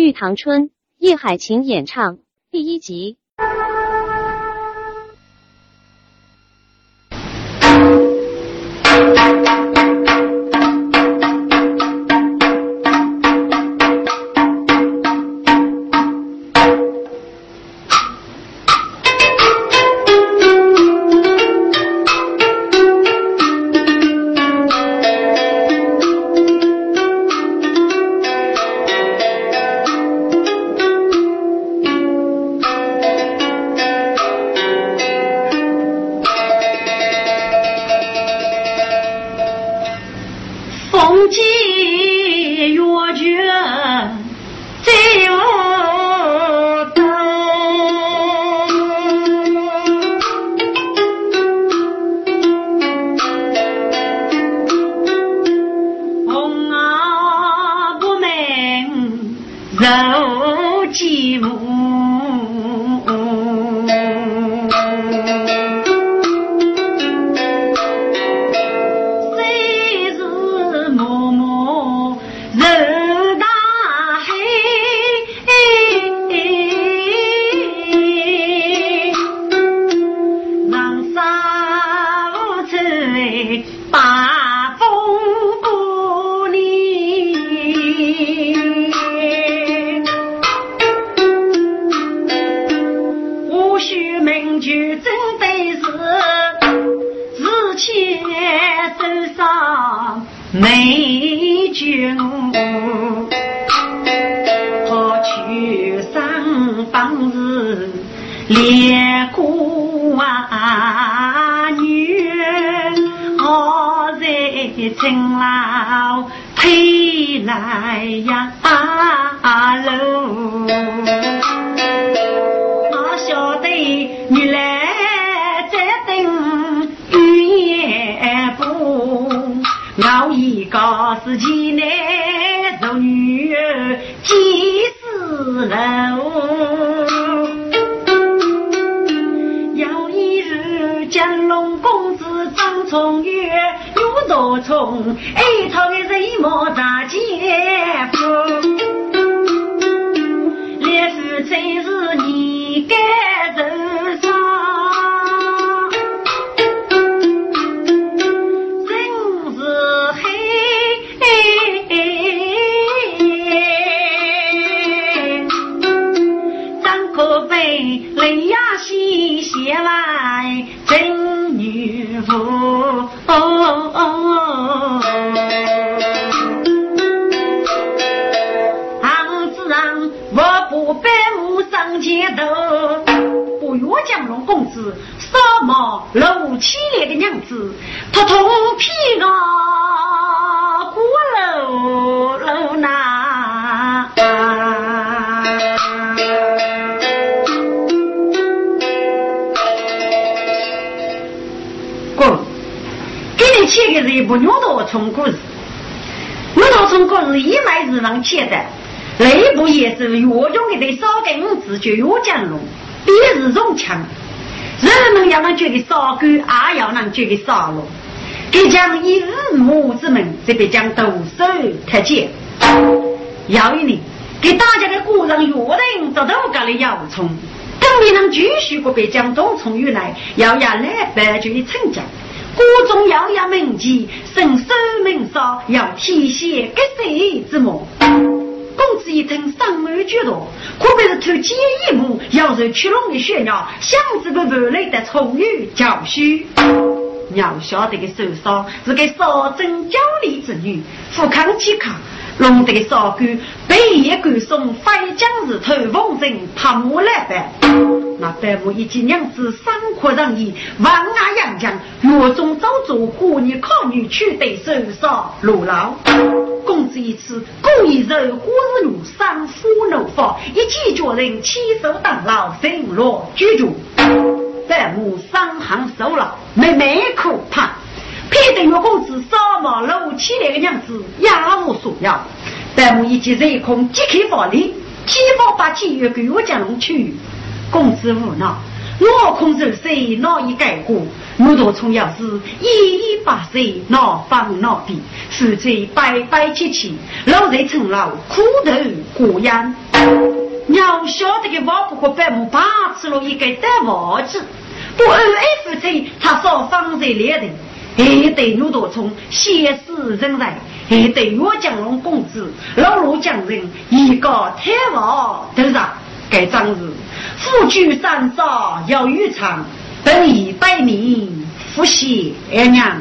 玉堂春》叶海晴演唱第一集。听老推来呀阿楼，我晓得你来这等语言不，我已告自己。写的内部也是越用的对少根子就越讲龙，别是容强，人们要能觉得少根，也要能觉得少龙。给讲以五母之门，这边讲独手特见。要一年给大家的古人约定，得到干的要冲，等你能继续过别讲东从原来，要要来白就的成交。国中要要铭记，神手命少，要体现给谁之梦。公子一听上门举动，可别是偷鸡一幕，要是屈龙的血鸟，想子不不累得充裕教训。要晓得个受伤是个少贞娇丽之女，富康健康。龙德的少官，北野官送飞将日头，风筝拍马来办。那白母一见娘子三阔人意，万爱杨强，月中早做花女考女娶对手上路老。公子一次故意惹花日怒，伤夫怒发，一气叫人起手当牢，身落居住。白母伤寒受劳，妹妹可怕。偏得月公子扫马露起来的娘子也无所要，白母一见人空即刻发力，提防把金玉给我将龙去。公子无奈，我空受谁难以改过？我多从要是一一把岁，哪方哪地，夫妻白白切切，老在成老苦头过烟。要晓得个王婆和百母把持了一个大王子，不二爱夫妻，他少方才两人，还得牛多聪先死人才，还得岳江龙公子老罗将人一个太王头上。该张日夫居山上要渔场，等以百名复谢娘。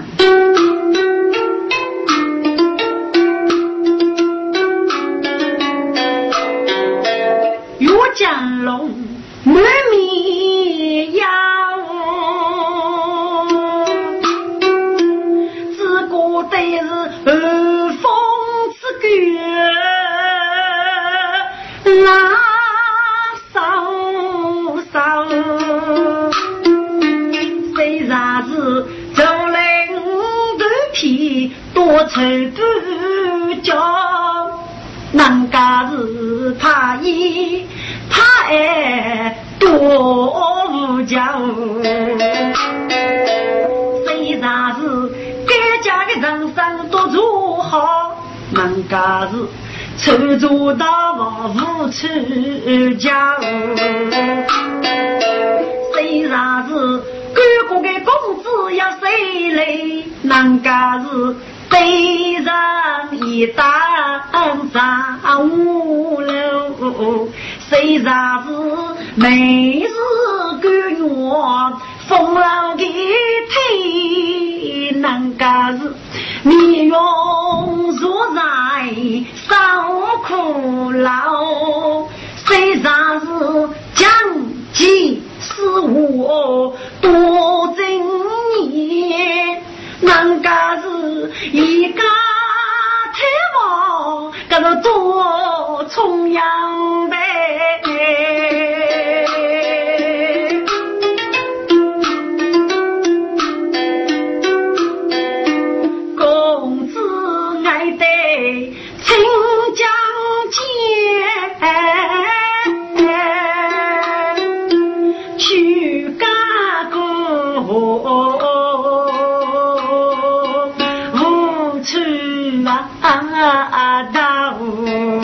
江龙满面妖，多愁不叫，人家是怕伊。爱多无疆，虽然是该家的人生多如好，人家是 छो 着大王无处家。虽然是哥哥的公子要谁来，人家是。背上一担上五楼，虽然是每日赶月，风浪的腿，能家是面容若在受苦劳，虽然是将计是我多正义。人家是一家太王，搿个多崇洋呗。啊啊，大雾，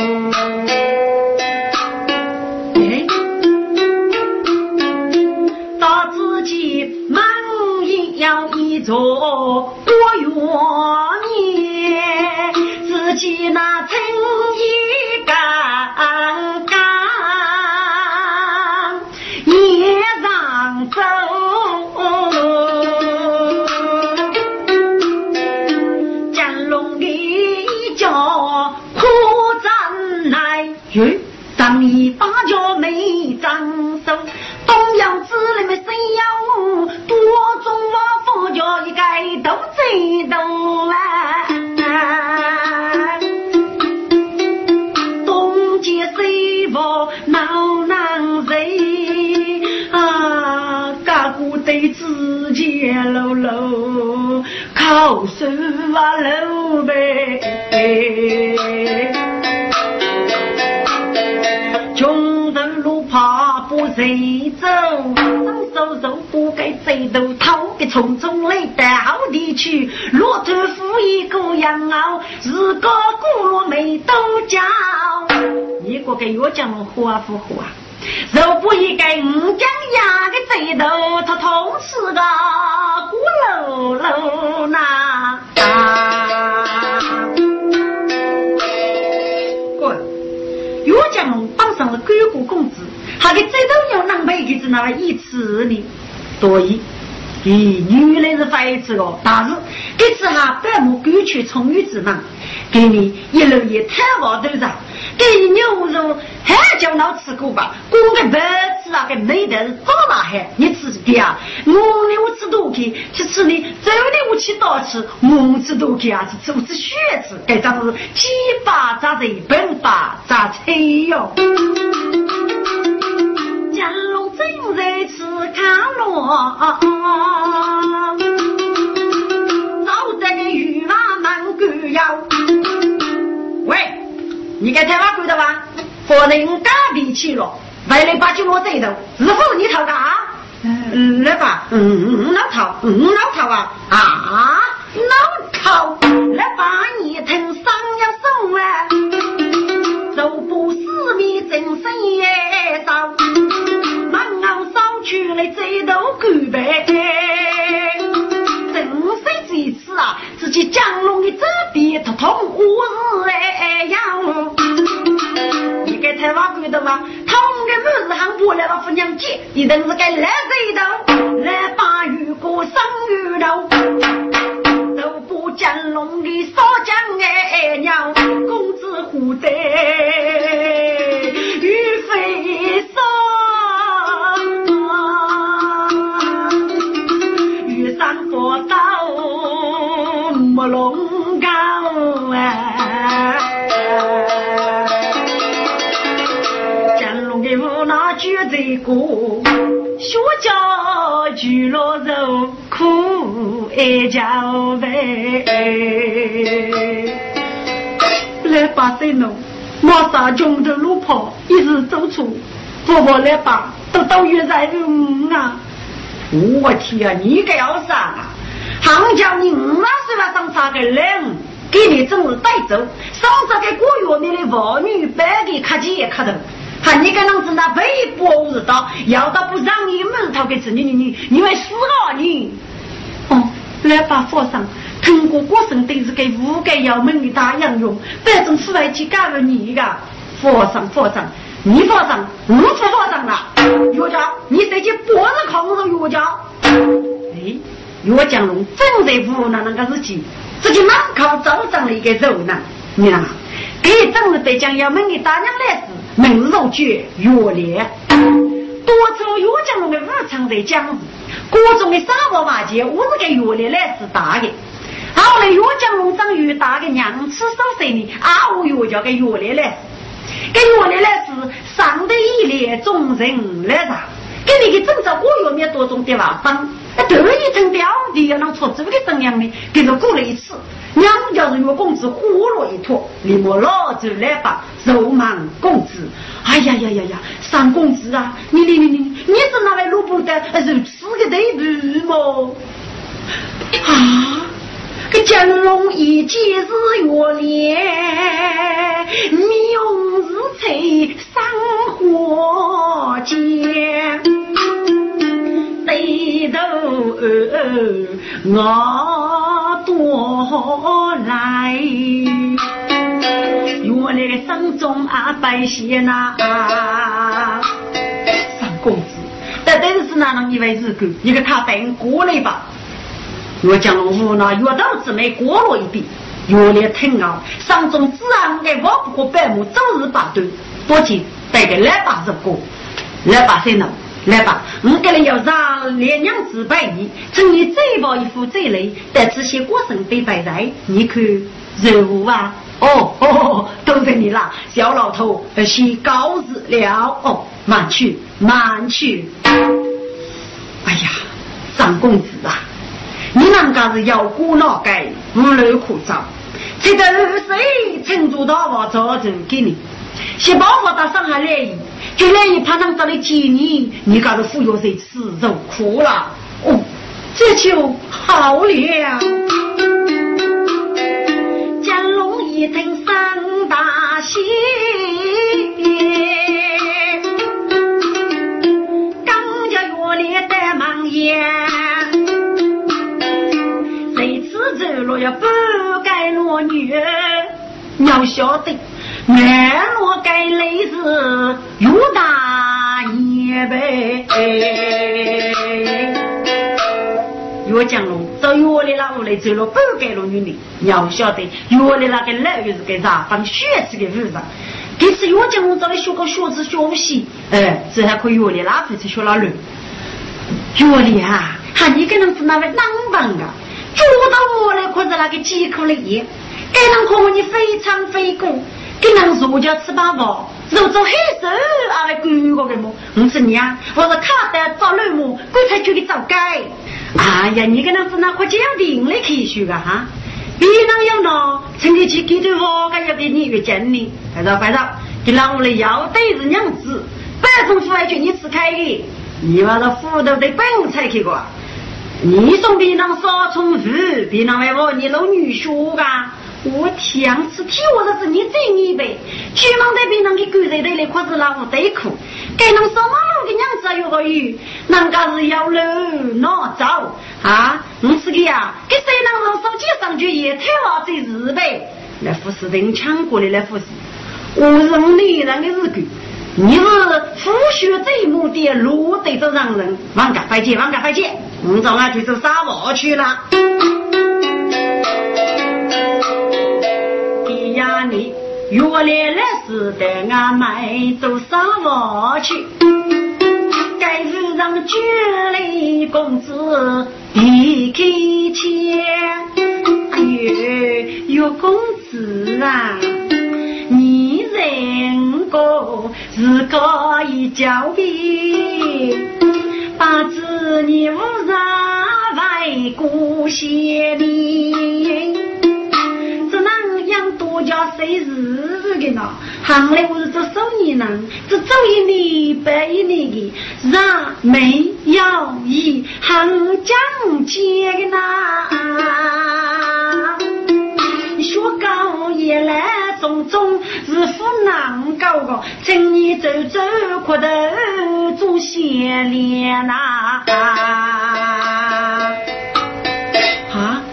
去。骆驼夫一个羊熬，日个骨落没都叫。你个给我讲活啊不活啊？若不一该五将压个贼头，他同时个咕噜噜呐。滚！岳家龙绑上了狗骨公子。他的最重要能背就是那一次呢，所以，咦，女人是非子哦，但是这次哈百亩狗去充裕之忙，给你一路也太往头上，给你牛肉还叫老吃过吧？光个白吃啊，个没得是好大海，你吃的啊？我牛吃多去，去吃你走的我去多吃，我吃多去啊，是吃我吃血吃，该咋是鸡巴扎的本把扎菜哟。江龙正在吃看罗，你该台湾鬼的吧？不能干脾气了，为了把酒落这头，日后你讨干啊？来吧，嗯嗯嗯，老头，嗯老头啊啊，老头，来把你听上要送啊，走步四面正身也到，满袄上去了这头干白，正是这次啊。己江龙的这边他痛我是哎呀，你给台湾鬼的吗？痛的不是还过来了不娘姐，你真是该来这头，来把玉哥生玉，都不江龙的少将哎娘，公子何在玉飞烧。个，学家举了肉，苦爱叫饭。来把谁弄？马上穷的路跑，一时走错，婆婆来把都到月在五啊！我天啊，你个要啥？行叫你五啊岁了上茶个人，给你真是带走，上这个过月面的妇女，白给卡起也卡头。看你个啷子那背不知道，要到不让你门头给吃你你你你会死啊你！哦，来把佛上通过过生都是给五个要门的大洋用，反正是来去干了你一个佛上佛上，你佛上我佛佛上了，岳家你这些不是抗日岳家？哎，岳江龙正在湖南那个日期，自己满靠早上的一个肉呢，你看，给正是北疆要门的大娘来时。门如绝，月烈，多走岳江龙的武昌在江市，各种的沙漠瓦碣，我是给月烈来是打的。后来岳江龙长越大的娘吃少岁呢，啊，我又叫给月烈来，给月烈来是上得一列众人来杀，给你个正着我月面多种的瓦方，得一层表弟要能出这个怎样呢？给他过了一次。娘家是岳公子呼噜一坨，你莫老走来吧，肉忙公子。哎呀呀呀呀，三公子啊，你你你你，你是哪位萝卜的？如此个对比么？啊，个江龙一见日月脸，面容是翠山花间，对头我。多来，原来山中啊百姓呐，三公子，但但是哪能一位日狗？你给他等过来吧。我将无奈越道之妹过了一遍，越来疼啊！山中自然的我不过百亩，早日把对，多钱带个来把日过，来把谁呢？来吧，我给你要让连娘子拜你，趁你这包衣服最累，但这些过生得拜在，你看如何啊！哦哦，都在你啦，小老头，先告辞了哦，慢去慢去。哎呀，张公子啊，你那家是要过脑盖，无路可走，这个谁承住大王早就给你，先把我到上海来。就来一怕能找来接你，你搞得忽悠谁吃肉苦了？哦，这就好了。江龙一听三大喜，刚家院里带忙烟，谁吃走了要不该落女，要晓得。南锣盖雷是越大年呗，越江龙走越里那屋里走了半盖路女的，你要晓得越里那个老又是个啥放血气的路上，这次越江龙找来学个学子学习，哎，这还可以越里那回去学那路。越里啊，喊你跟人是那位男棒啊，捉到我来可是那个饥口的烟，该人可你非常非过。给人儒家吃饱饱，肉做黑手啊来管我个么？我说你啊，我是卡得找路么？鬼才去给找改。哎呀，你跟人是那快讲定来科学个哈？别人要拿，趁你去给对我个要给你越讲呢。快着快着，给让我来要对是娘子，百种腐还叫你吃开的。你把这斧头得本才去过，你送别人少重复，别人为我你老女婿个。我天，是替我的是你真一辈，去忙在别人的狗在堆里，可是那我得苦。该能上马路的娘子有个语，人家是要路难走啊！我是个呀，给谁能从手机上就也太话最日呗？来服侍人抢过来来服侍，我是我女人的日狗。你是腐血这目的，路得走让人，往家快去，往家快去，我早俺就走沙漠去了。哎呀，你原来来是带俺们走沙漠去，该是让绝类公子离开前。哎呦，公子啊！你人过是个一交臂，把子女无上为故乡里，家谁日日的呢？行来我是做生意人，只走一年半一年的，让没有一行讲解的呐，学高也来。种种是苦难高个，今年走走哭头做贤莲呐！啊，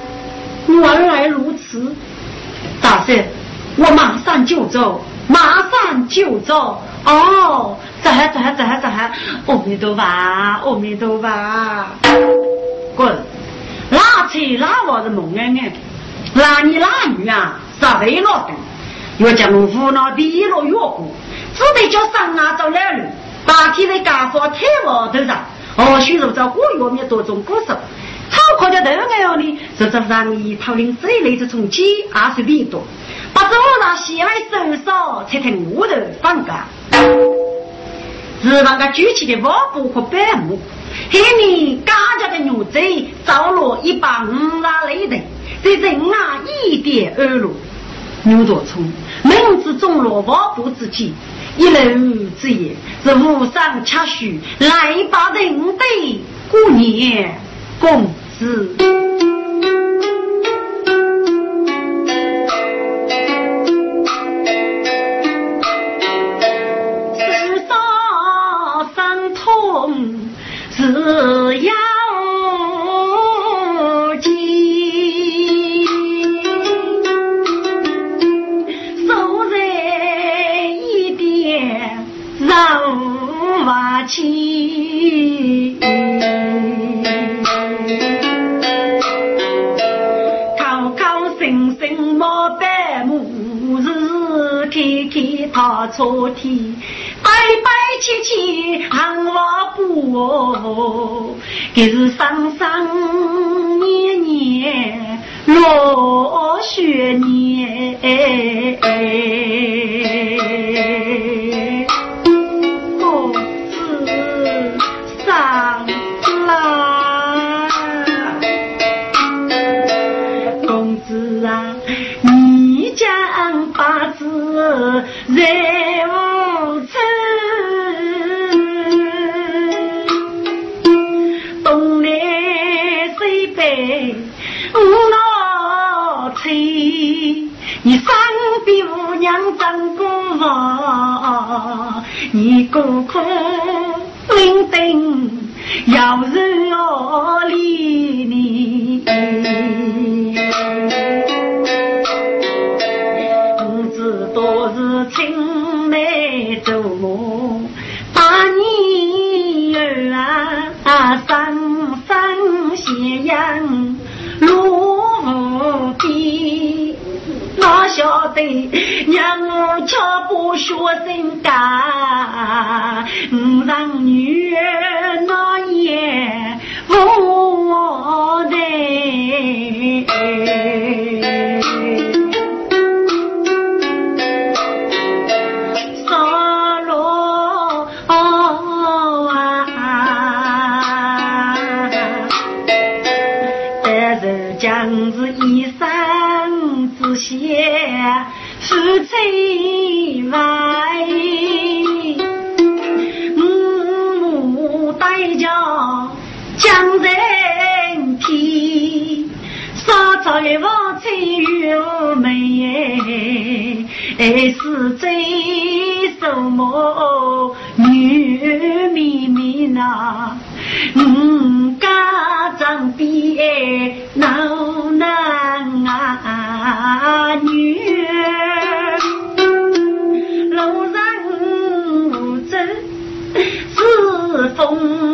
原来如此，大圣，我马上就走，马上就走。哦，走走走走，阿弥陀佛，阿弥陀佛，滚！拉扯拉我的梦安安，拉你拉女啊，啥为了的？要将无脑低落越过，只得叫上啊走两路，大天在家说太毛头上，哦，许如在过月面多种歌手，超快的头眼里，这这让你讨论这一类的从几二十里多，把走那西来手手才听我的放假，是那个举起的瓦布和板木，黑面家家的牛仔着落一把五拉雷的，在人啊一点二路。牛多聪，门之中落瓦布之间，一楼之夜是无上恰许，来把人对过年公子。是要。踏错天，白白切切行我步，这是生生年年落雪年。你孤空灵灯，要是吃不学人家。五让女还是最做梦，软绵绵呐，五家长别闹难啊，女儿路上无知是风。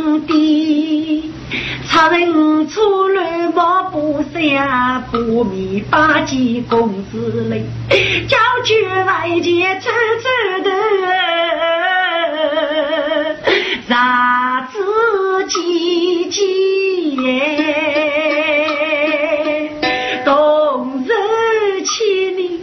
差人出来莫不下，不米八戒公子嘞，叫去外界吃吃 的，啥子几几耶，冬日起你。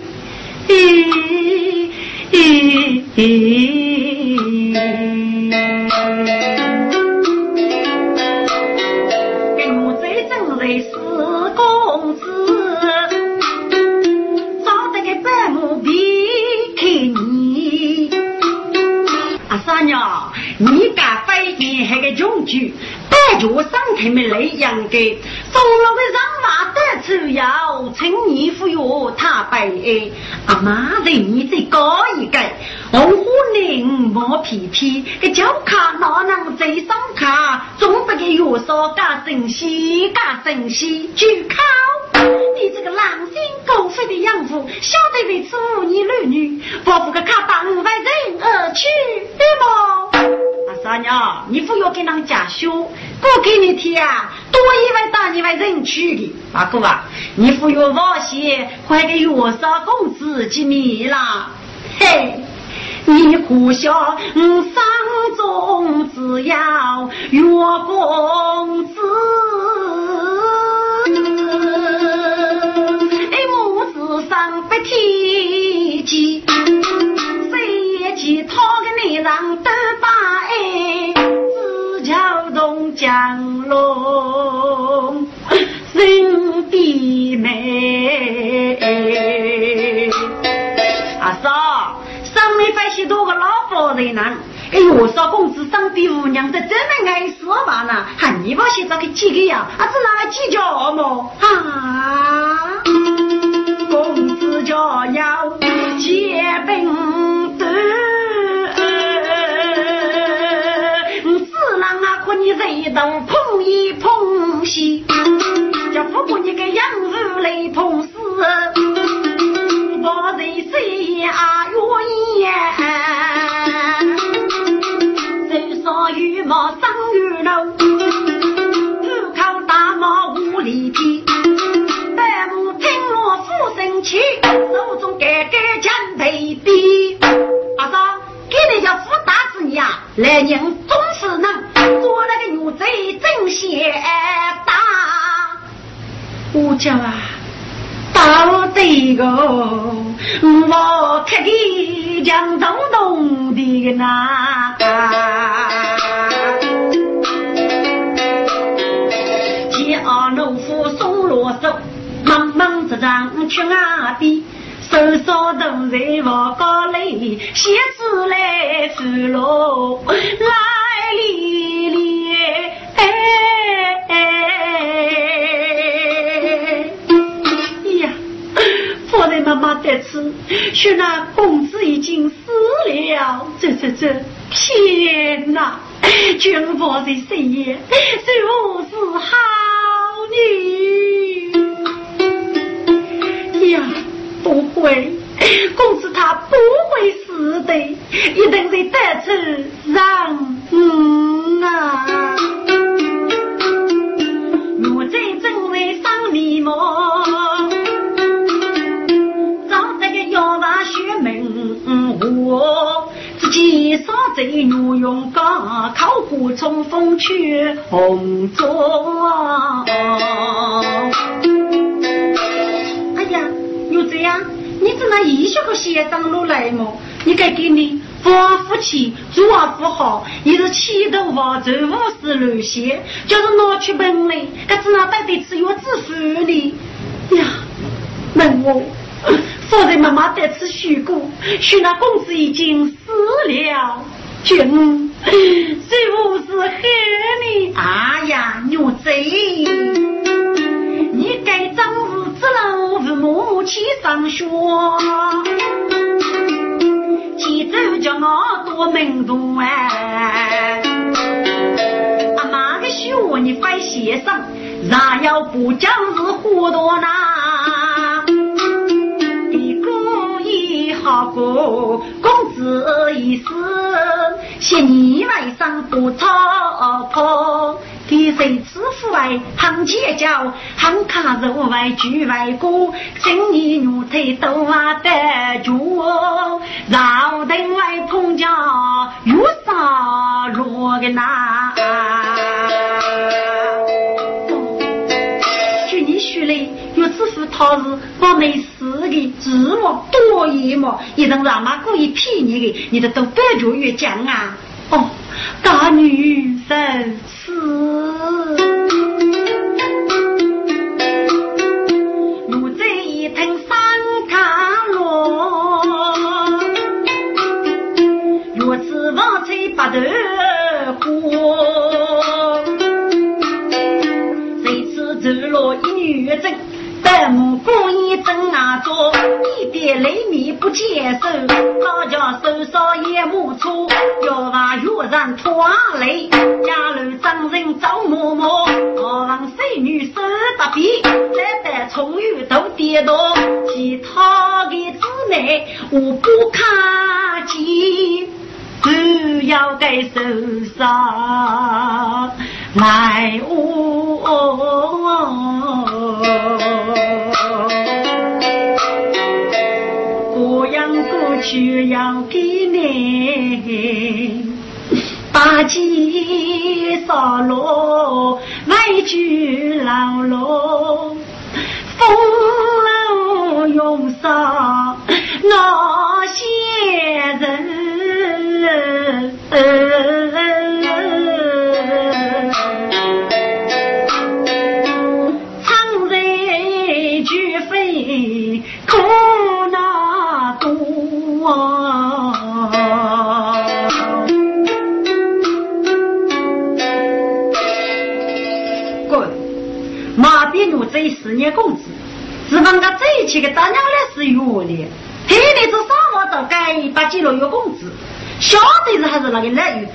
白脚上台没来养的，送了个让马的车要趁你服药他白哎，阿妈人你再高一个，红火岭毛皮皮，个脚卡哪能再上卡，总不给药烧加珍惜加珍惜去靠，你这个狼心狗肺的养父，晓得为此你儿女，不不个卡当为人而去对么？大娘，你不要给人家修，我给你听啊，多一位大一位人去的。大哥啊，你不要放心，还给月嫂公子见面啦。嘿，你苦笑，我生中只要月公子，哎，母子上不提及，谁记他个内让都把。江龙人的美，阿嫂，上面发现多个老婆人呢。哎呦，我说公子上的姑娘的真的爱说话呢，喊你把写这个几个呀？啊，是哪个计较么？啊，你这一动碰一碰西，叫不过你个养父来碰死，我在谁呀愿意？手上羽毛生羽毛，不靠大毛无力皮，百母听我父生气，手中盖盖将被逼。阿嫂，给你叫富大子呀，来年叫啊，到这个我看的江东东的那，见阿农夫松罗手，忙忙着张去阿边，手上都在我高里写字来书喽，说那公子已经死了。这这这，天哪！君王的谁也，谁不是好女？呀，不会，公子他不会死的，一定会得知让嗯啊！自己少在牛用刚，靠虎冲锋去红妆。哎呀，又这样，你只那医学和先生路来么？你该给你夫夫妻做啊不好，你是气头发走五十路线，就是拿去本嘞，可只那带得吃药致富呢？呀，问我。夫人妈妈得此虚故，许那公子已经死了。君，谁不是害你？哎呀，牛贼！你该长日之路父母去上学，记住叫我多门徒哎。阿妈的学你快写上，然要不讲是糊涂呐。好过公子一死，昔年外甥不操破，给谁知父外行结交，行卡肉外聚外过，今年牛腿都啊得脚，绕灯外碰家有啥落个那？说嘞，有知府他是把没事的，指我多一么？一人让妈故意骗你的，你的都不要越讲啊！哦，大女人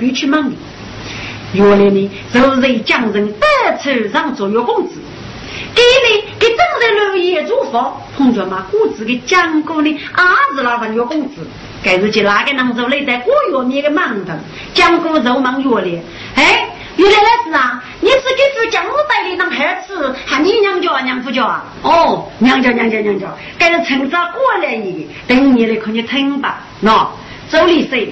个来月必去忙的。原来呢，就是将人百抽上左右工资，给你给正在留业住房，碰着嘛工资给讲过呢，二是那个月工资，该是去哪个能做来在过月面的忙的，讲过肉忙月里，哎。原来那是啊，你是给夫江带的当孩子，喊你娘家娘夫家啊？哦，娘家娘家娘家，该是趁早过来一个，等你来看你疼吧。喏，周立生，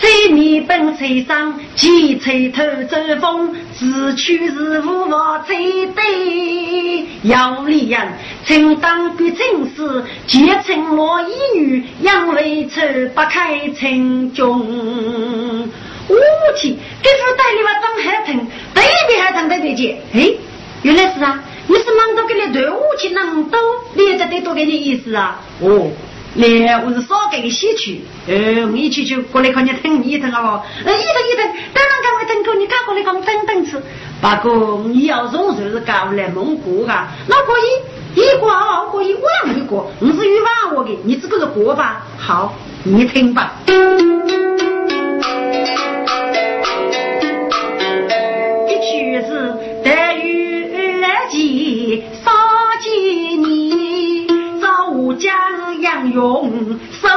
这年本车上，几吹头走风，自去是无法吹对。姚丽人曾当过正事，结成罗衣女，养为丑，不开城中。我去，给夫带你娃长海疼，对比还疼得对劲。哎，原来是啊，你是忙着给你对武器能多，你这得多给你意思啊？哦，来，我是少给你洗去。呃，我一起去过来看你疼，你疼啊？呃，一疼一疼，当然赶快疼够，你赶过来看等等吃。不过你要从就是搞来蒙古啊，那可以，一过二过一，我让你过，我是预防我的，你这个是过吧？好，你听吧。将杨勇手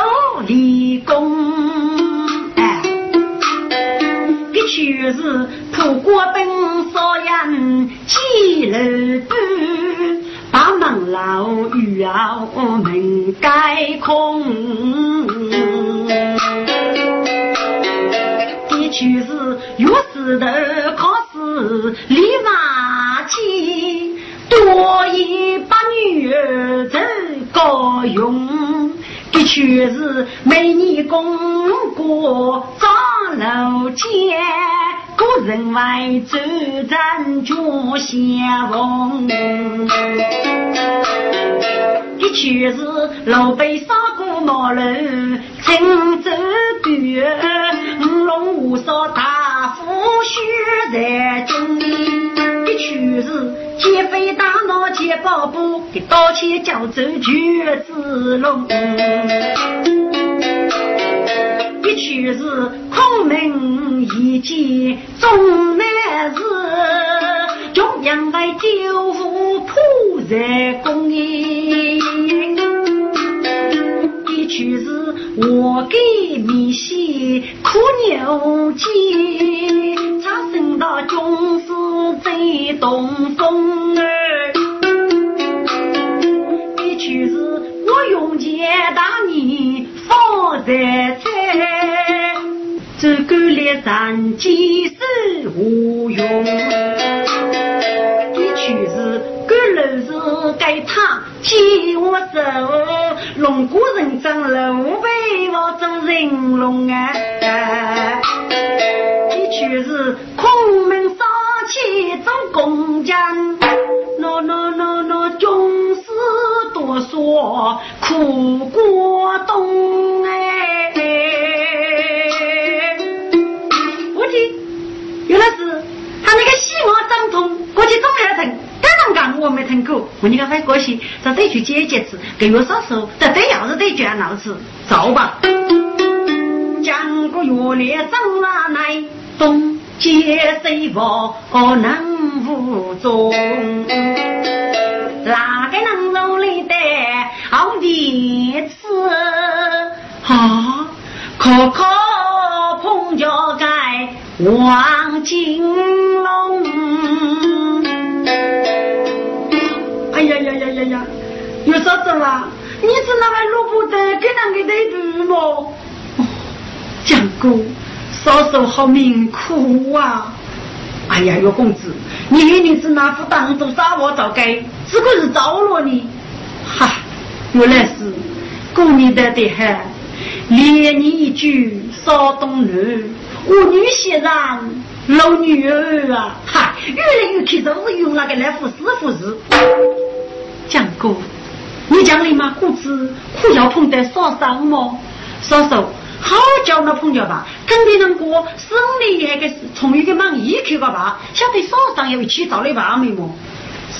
立功，哎，的确是破国本少人几楼半，把门楼遇要门盖空，的确是越是头考试立马起。多一把女儿真高用，的确是每年功过张楼间，个人外走咱脚相逢。的确是老辈杀过马路真走短，五龙五少大夫须在中，的确是。劫匪大闹劫宝布，给刀切脚走绝子龙。一曲是孔明一计终难事，中央外九府铺在公营。一曲是我给你写苦牛手机，唱声到军师最东风儿。一曲是我用钱当年放在菜，这个来上几是无用。一曲是干楼是该他借我手，龙骨人长路背我争人龙啊！一曲是孔明杀气走公江，喏喏喏喏，军师多说苦过冬哎。我记，原来是他那个西瓜长痛，过去总还疼。我没听过，我你看还过去，这得去解解吃，给我少手，这得要是得卷脑子，走吧。讲个月亮长哪来，东接西望能无踪。哪个能努力的好弟子？啊，可可碰脚盖望金呀！有啥子啦？你是那还录不得给人给得读么？哦，蒋公，嫂嫂好命苦啊！哎呀，岳公子，你给女子那副当做傻娃早该，只可是招了你。哈，原来是过年的得很，连你一句少东女，我女婿让老女儿啊！哈，越来越看都是用那个来服侍服侍。蒋哥，你讲你嘛胡子苦要碰得少伤么？嫂嫂，好叫那碰着吧，跟别人过生理那个从一个忙一去个吧，晓得少上要一起找的吧没么？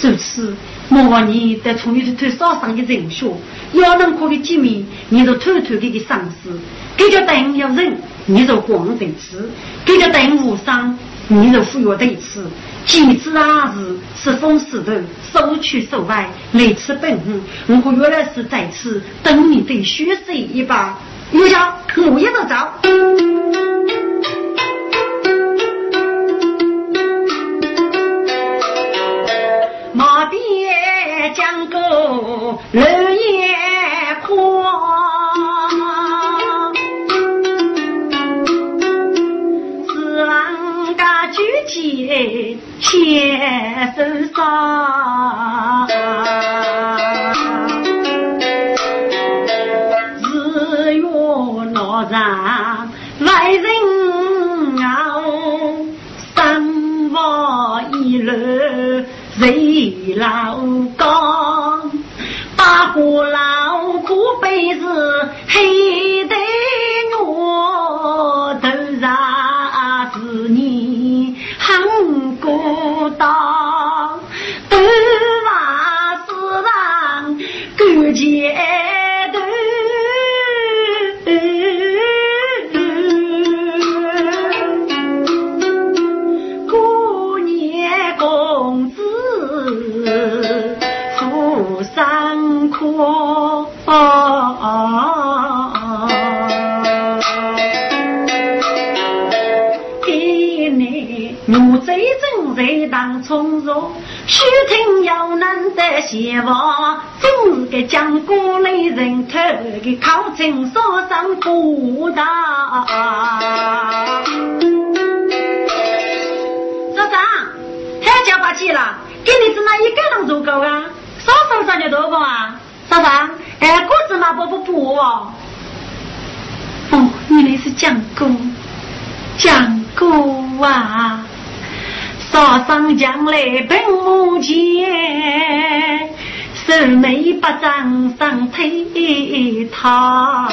如此，莫忘你得从里头头少伤的人学，要能可以见面，你就偷偷给个赏识，给叫等要人，你就光得吃，给叫等无伤，你就服药得吃。几次啊是是风是头，手去手外，来吃本哼。我原来是在此等你对血水一把，有家我也得走。马鞭将歌日夜狂，家举起牵手上，日月闹上来人啊，三房一楼谁老希望，总是个讲过来人头的靠近所上不大。社长，太叫把气了，给你只拿一个人足够啊？少手上就多不啊？社长，哎，果子嘛不不不哦。哦，原来是蒋公，蒋公啊！杀上将来本无前，手眉不掌上推他。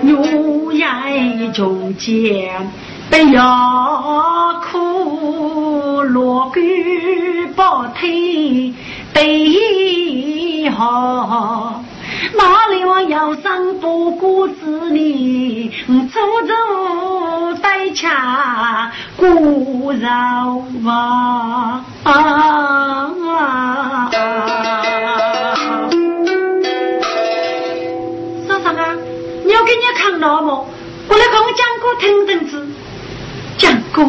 牛眼中间不要哭，罗杆抱腿背好。哪里我要上不顾子女，走走恰顾绕啊！少上啊，你要给人家看到么？江哥听听子，江哥，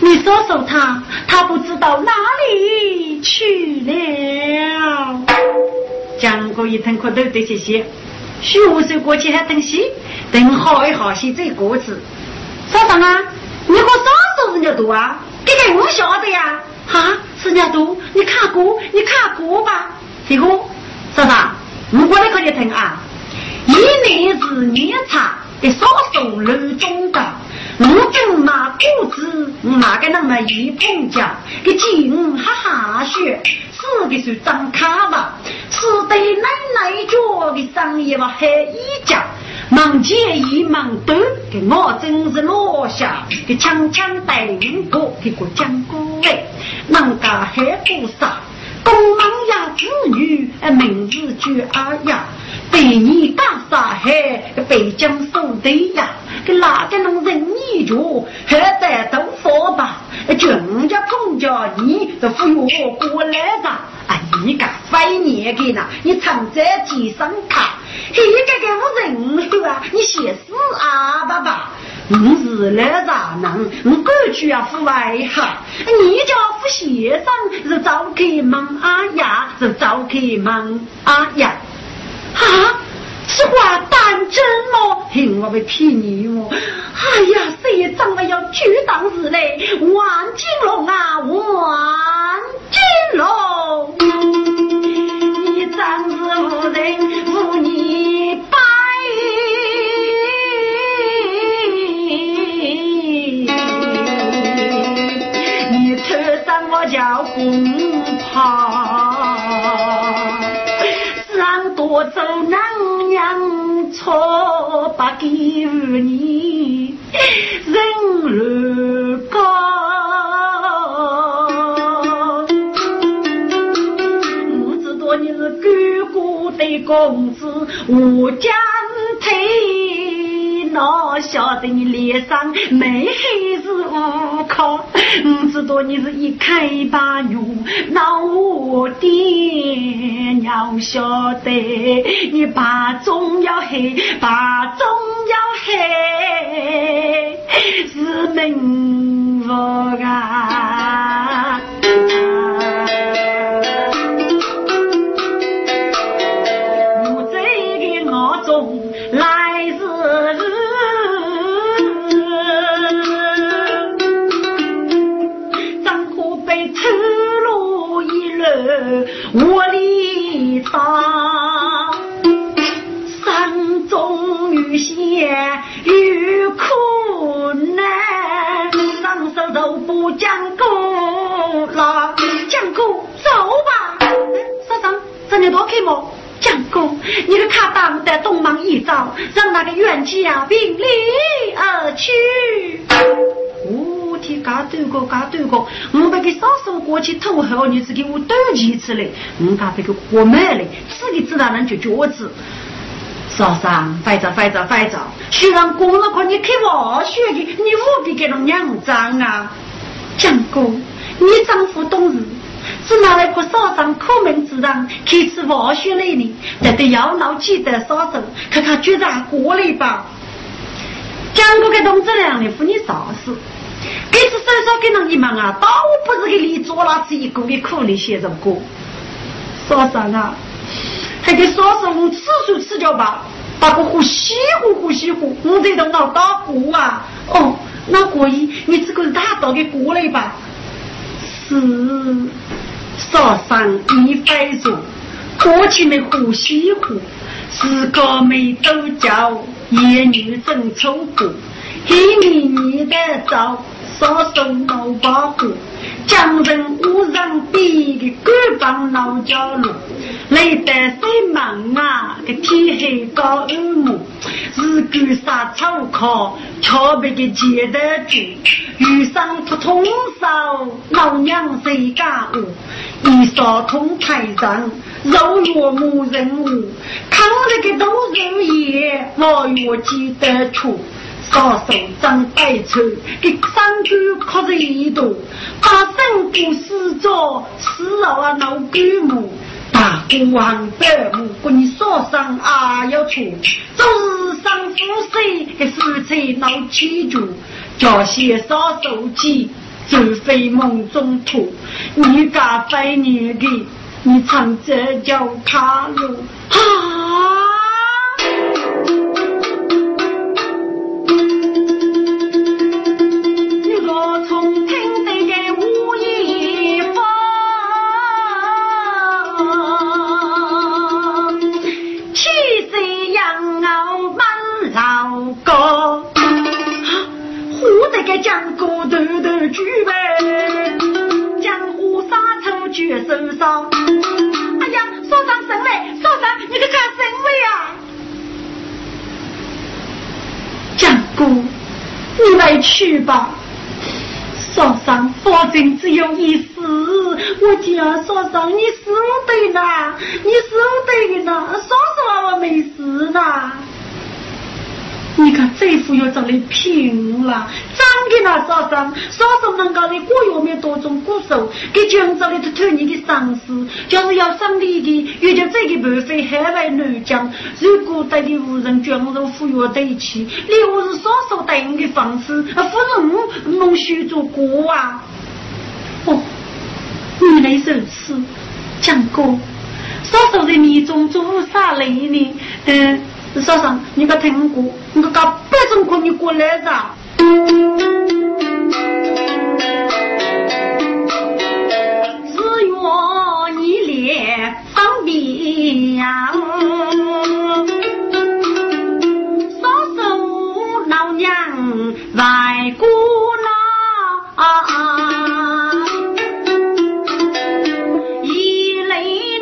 你说说他，他不知道哪里去了。江哥一听，可都得谢谢。徐五岁过去还等戏，等好一好戏再过子。嫂嫂啊，你和啥时候人家多啊？这个我晓得呀。哈，人家多，你看过，你看过吧。这个嫂嫂，我过来可你听啊。一年是年差，的少数楼中的。我跟马谷子，哪个那么一碰家？给金哈哈学，四个是张卡吧？是对奶奶家的商业嘛，还一家。忙前一忙多，给我真是落下，给枪枪带领过，给个讲过哎，人家还不少。公忙呀，子女，名字就阿呀。被你干啥海，北疆守对呀，给哪个能人你着，还在斗佛吧？全家公家你都服我过来的，啊，你个非年给呢？你藏在几上卡？一个个无人对吧？你写诗啊，爸爸，你是来咋能？我过去啊，父外哈，你家父先生是早开门啊呀，是早开门啊呀。啊，此话当真么？听，我会骗你哦！哎呀，谁长得要举当日嘞？王金龙啊，给你人如高。我知道你是干过的公子，我将退。哪晓得你脸上没黑是无靠？我知道你是一开把肉那我的，鸟晓得你把中要黑，把中嘿是命福啊！长，这里多开门。讲过，你的卡当得东忙一招，让那个冤家并离而去。嘎对个，嘎对个，我把个少数过去偷后，你只给我斗气出来，我把这个活埋了，自己知道人就脚子。少上，快走，快走，快走！虽然过了快，你开挖血的，你务必给他娘脏啊！讲过，你丈夫懂事，只拿来个少上抠门之上，开始挖血来呢，得得要闹记得少手，看看局长过来吧。讲过给董志良的，扶你啥事？这次手上给人一忙啊，倒不是给你做了这一个的苦力写着歌。说啥啊？还给说说我次数吃掉吧，把个呼吸呼呼吸呼，我这都闹打鼓啊！哦，那可以，你这个大道给过来吧。是，说上一分钟，过去的呼吸呼，是个没都叫野女正抽过。给你你的招，少手闹把火，江人无人比的官方闹交路，累得谁忙啊？个天黑高二目，日干杀草糠，巧别个接得住，遇上不通手，老娘谁敢误？一扫通台上，肉月没人物，看那个都人也，我越记得出。高手张百川，给三哥靠着一朵，把生不死着，死啊闹鬼母，大国王百母，跟你说声啊要错，昨日上山五岁的时才闹起住，叫些少手机，就非梦中土。你家百年的，你唱这叫卡路啊！去吧。少上保证只有一死，我讲少上你死得呢，你死对啦，说实话我没死呢。你看这副又长得平了，长的那少上，少上能搞的果药面多种骨手，给江州里头托你的上司，就是要上礼的，也就这个办法海外南疆，如果带的无人捐入服药在一起，你我是少少带的方式，啊，不是我弄虚做过啊。哦，你来如此，讲过，少少人民中做啥累呢？嗯。少上，你个听过，你个搞百种歌，你过来着。只愿你脸方便呀，少受老娘外国啦，一类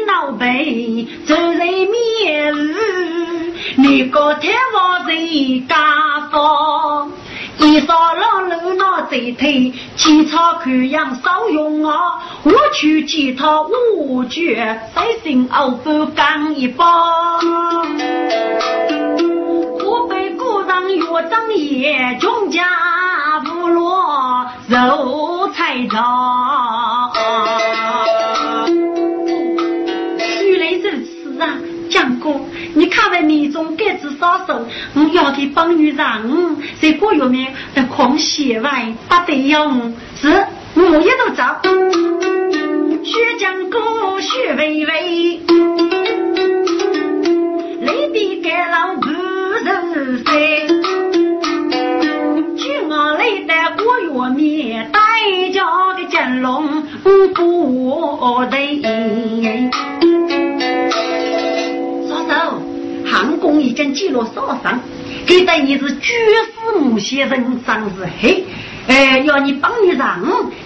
老辈走人面你个天王人家方， 一扫老路那贼腿，起草看样少用啊！我去其他五绝，三心二不干一包。我被古人越长也，穷家不落肉菜场。在你中该子少手，我要给帮女让，在国药面的狂写外，不得要我，是我也都走。血江歌，血微微，泪滴干了不人飞。举我来的国药面，大家的金龙不对。已经记录少上，给得你是绝世母先生生日黑，哎，要你帮你让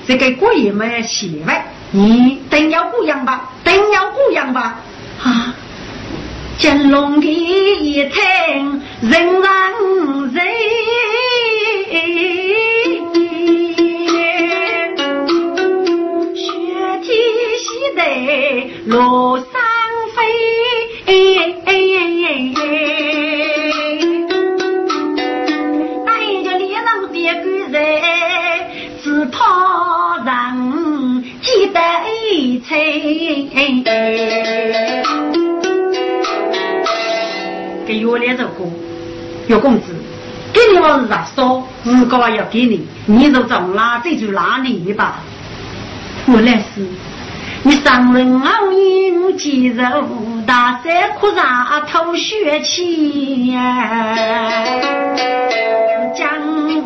这个姑爷们写完，你等要姑样吧，等要姑样吧，啊！金龙的一听人人人，雪天西得落山飞。给月亮这个岳公子，给你我是啥少，如果要给你，你从哪这就哪里吧。我来是，你上人熬饮鸡肉，大山哭上吐血气呀，江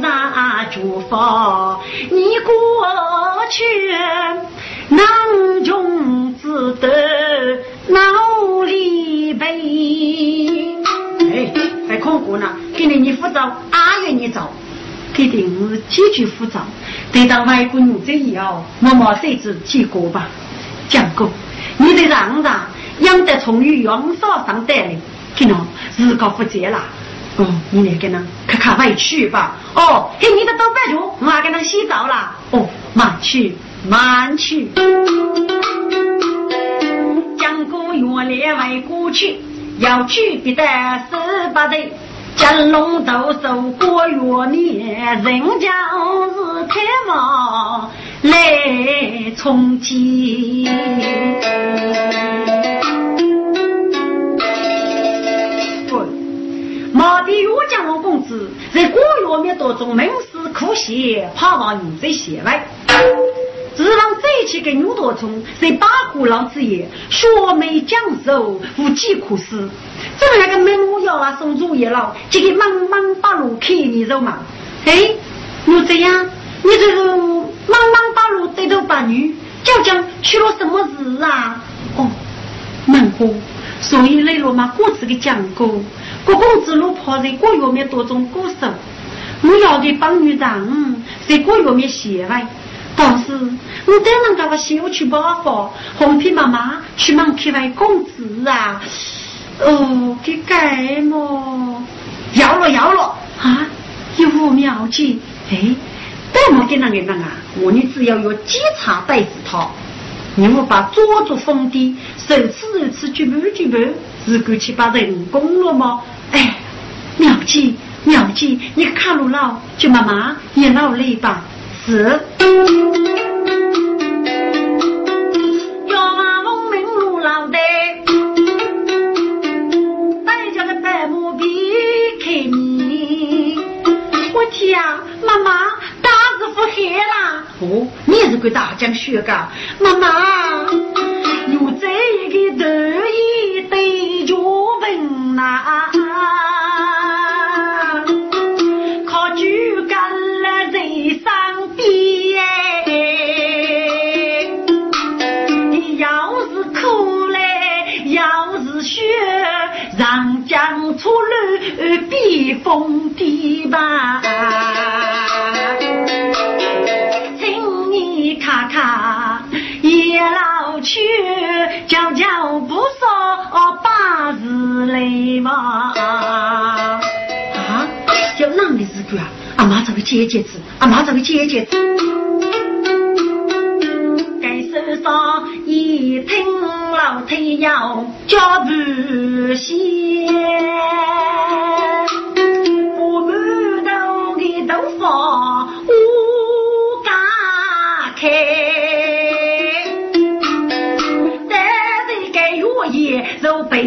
上祝福你过去。囊中只得脑里背。哎，还空过呢，给你你扶照，阿月你照，肯定是几句扶照。等到外国女这以后，默默谁知结果吧？讲过，你得让让，养得充裕，用少上带来，给侬日高不接了。哦，你来给侬看看外去吧。哦，嘿，你的都白住，我还给侬洗澡了。哦，慢去。慢去，江过原来为过去，要去必得十八对，金龙斗手过元年，人家是太王来冲击。莫我的岳江龙公子在国药面当中门师苦写，盼望你在写外。指望这一期跟牛多聪在八虎牢之夜，学美讲授，无计可施。这么那个门木要啊送主意了，这个忙忙八路开你肉嘛？哎，我这样，你这个忙忙八路对头八女，究竟出了什么事啊？哦，门虎，所以来了嘛，过次给讲过，国公子路跑在国药面多种故事，我要给帮女长在国药面写来。但是我等人家个小去包房，红皮妈妈去忙开外工资啊！哦，给改么？要了要了啊！有无妙计？哎，给那个那啊？我你只要有几茶带子他，你们把左左封地，手次手次举步举步，是够去把人工了吗？哎，妙计妙计，你看路老，就妈妈也劳累吧。是，要师傅黑了！哦，你是个大将学噶，妈妈，有这个得意对脚本呐。江出了避风堤吧，叫不说八字来嘛。啊，叫哪的日子啊？阿妈找个姐姐子，阿妈找个姐姐子。该手上一听老太要脚步歇。被推过命，啊，我之中来历历那，只听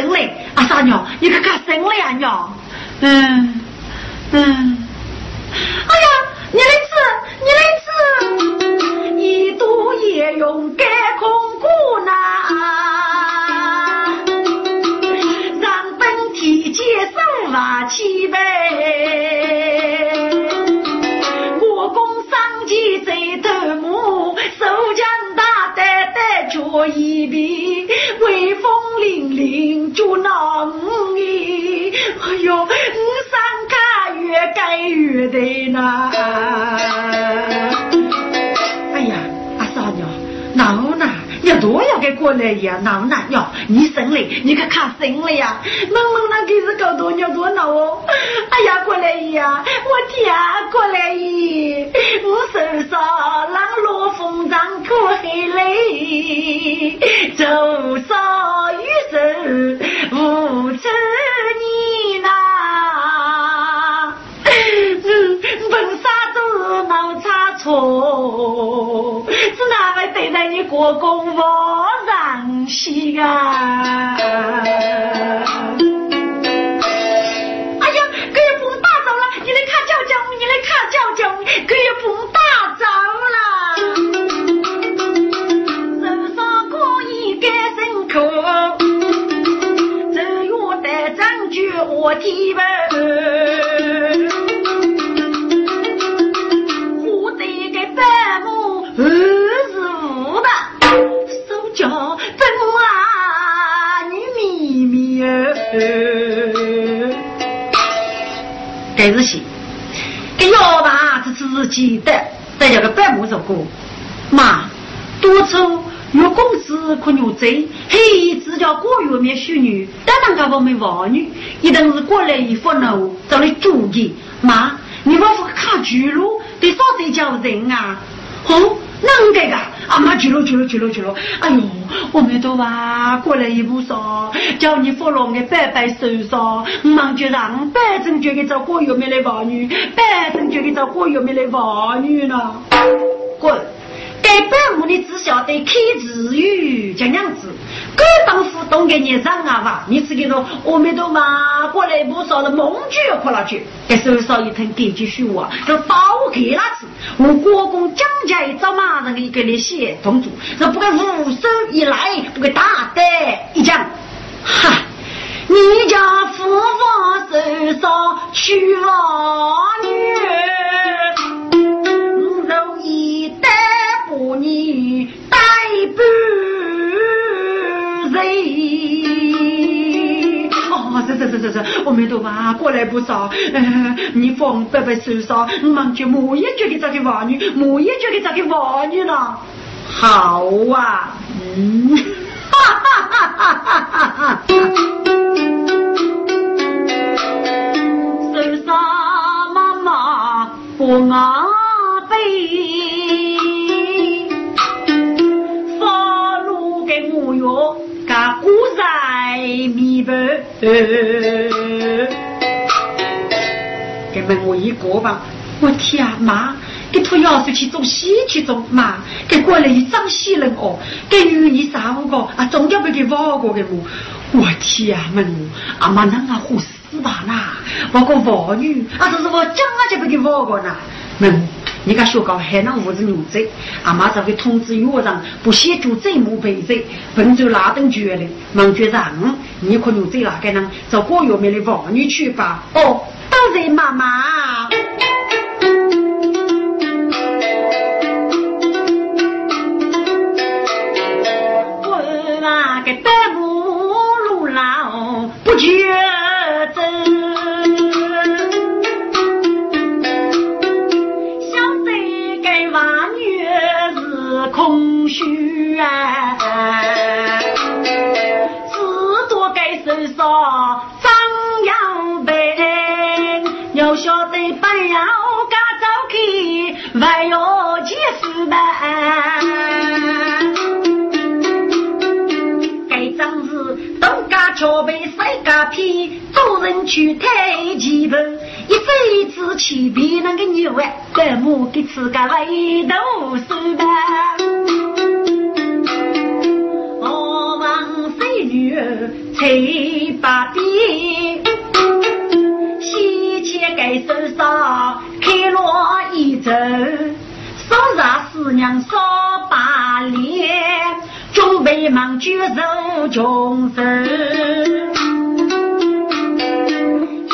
生嘞！阿三娘，你可看生了呀娘。嗯嗯，哎呀，你来吃，你来吃，一度也用干空鼓呐，让本体接生瓦起呗。我公上级在头目，手将大担担脚一边。威风凛凛就那五，哎呦，五三卡越改越对呐！你多要给过来呀？闹呢？哟，你生嘞？你可看生了呀？能能那给是搞多鸟多闹哦？哎呀，过来呀！我天，过来咦！我手上让罗凤长可黑嘞，走上玉手无处你呐，嗯，本啥都闹差错，哪位对待你国公不让心啊？可也不打仗了，手上可以干牲口，正月带张举我提问，我该日些。要吧，这自己的，再叫个白木说过，妈，多出有公司可牛贼，嘿，只叫过月面许女，当然个我们王女，一定是过来一副奴，找来主意。妈，你我是卡巨鹿，得少得叫人啊？哦，啷个个？阿妈去了去了去了去了！哎呦，我们都话过来一步说，叫你父老的摆摆手上，忙就让摆正就给找过有没来王女，摆正就给找过有没来王女呢。滚！该百户的只晓得开字语，这样子。该当副东给你让啊吧，你只给说我们都嘛过来不少的蒙句哭了去。该手上一腾给句说话，就把我给了子。我国公蒋家一找马人一个来写动作，那不该无手一来，不该大胆一讲，哈！你家父王手上娶了女，我一代不你带不。哦，是是是是是，我们都话过来不少。嗯，你放白白手上，忙就莫一觉得找个娃女，莫一觉得找个娃女了。好啊，嗯，哈哈哈哈哈哈哈！手上妈妈不阿背，发怒给我哟，干古在米饭。给问我一个吧，我天妈，给托钥匙去做戏去做妈，给过来一张西人哦，给女一三五个啊，总要被给忘过给我，我天问我阿妈那个胡死吧啦，我个妇女啊，这是我讲啊就被给忘过呢，问你看学搞海南屋子牛仔，阿妈才会通知院长不协助这幕陪罪，本就拉登绝了。王局长，你可牛仔哪个呢？找过月面的王女去吧。哦，当然妈妈。我那个白母路老不绝。啊，只多该手上张扬呗，要晓得不要干早开，还要结实呗。该张是东家桥背西家皮，做人去太气愤，一辈子欺别人的牛啊，白母给自个为读书呗。七八边，西前盖手上开罗一走，手上四娘烧把脸，准备忙举手 穷手，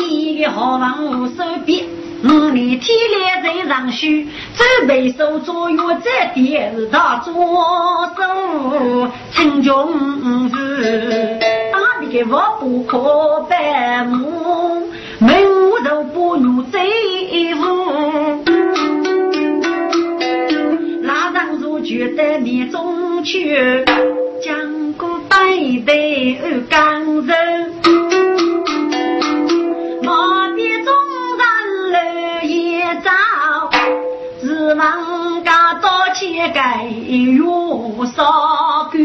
一个好房无手边。五里天来在上修，准备手左右在点是他左手称穷事，打你个我不可白目，门无头不如贼夫，拉上如觉得你中去，江过百代二江人。人家早起该有少干，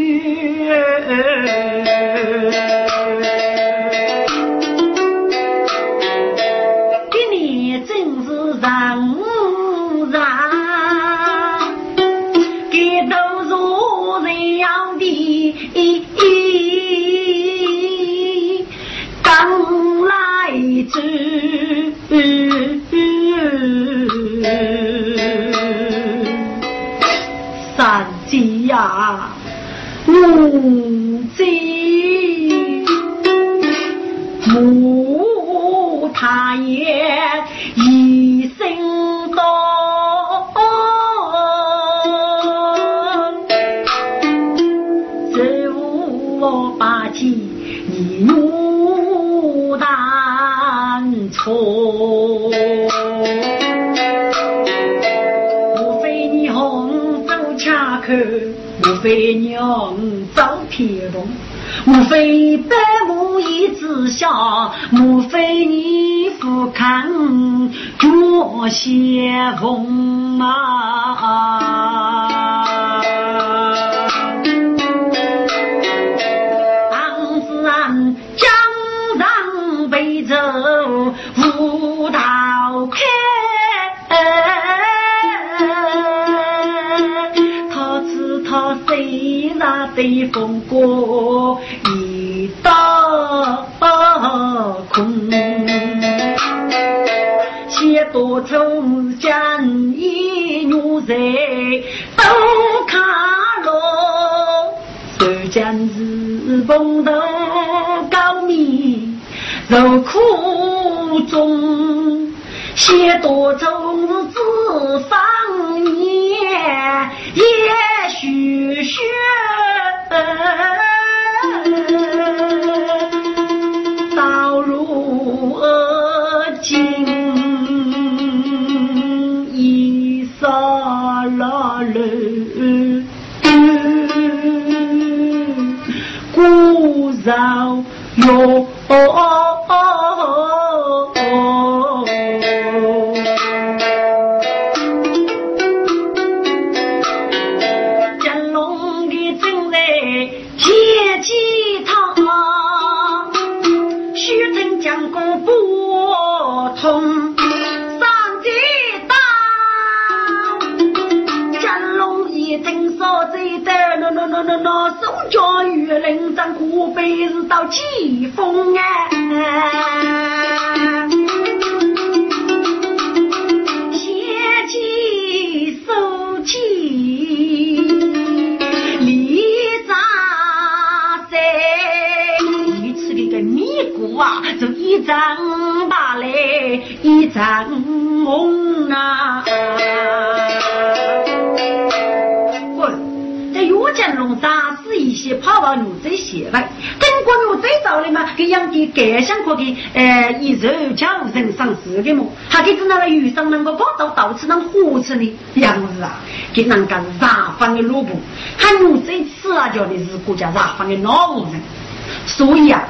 呀，母子母他也一生多，非娘遭天龙，莫非百无一之下，莫非你不看脚先锋嘛？写多愁将一女在都看落，手将日风头高明，受苦中写多愁自上年，zal yo 故绕哟。起风啊，掀起手起离扎山，一次这个米谷啊，就一张大来一张啊。是一些跑到牛仔鞋外。我最早的嘛，给养的感想可给呃，一手教人上市的么？他给只那个鱼上能够搞到到处能火车的样子啊，给人家茶方的萝卜，还我这次啊叫的是国家茶方的老人，所以啊，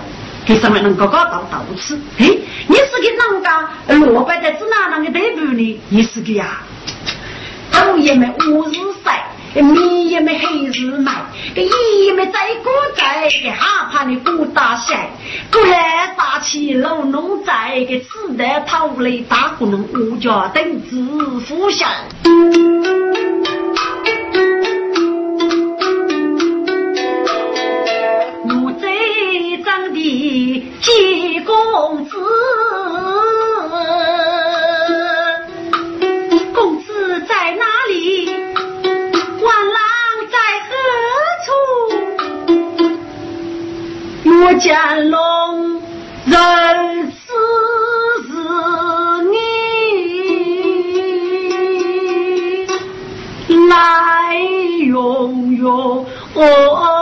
给上面能够搞到到处。哎，你是给人家萝卜在指哪那个代表呢？你是给呀？都爷们五日晒。米也没黑日买，个衣也没在古在，个哈怕你古大晒，古来打起老农在，个自带桃雷大姑娘物价等自富下。我这长的结公子乾隆人死是你来拥有我。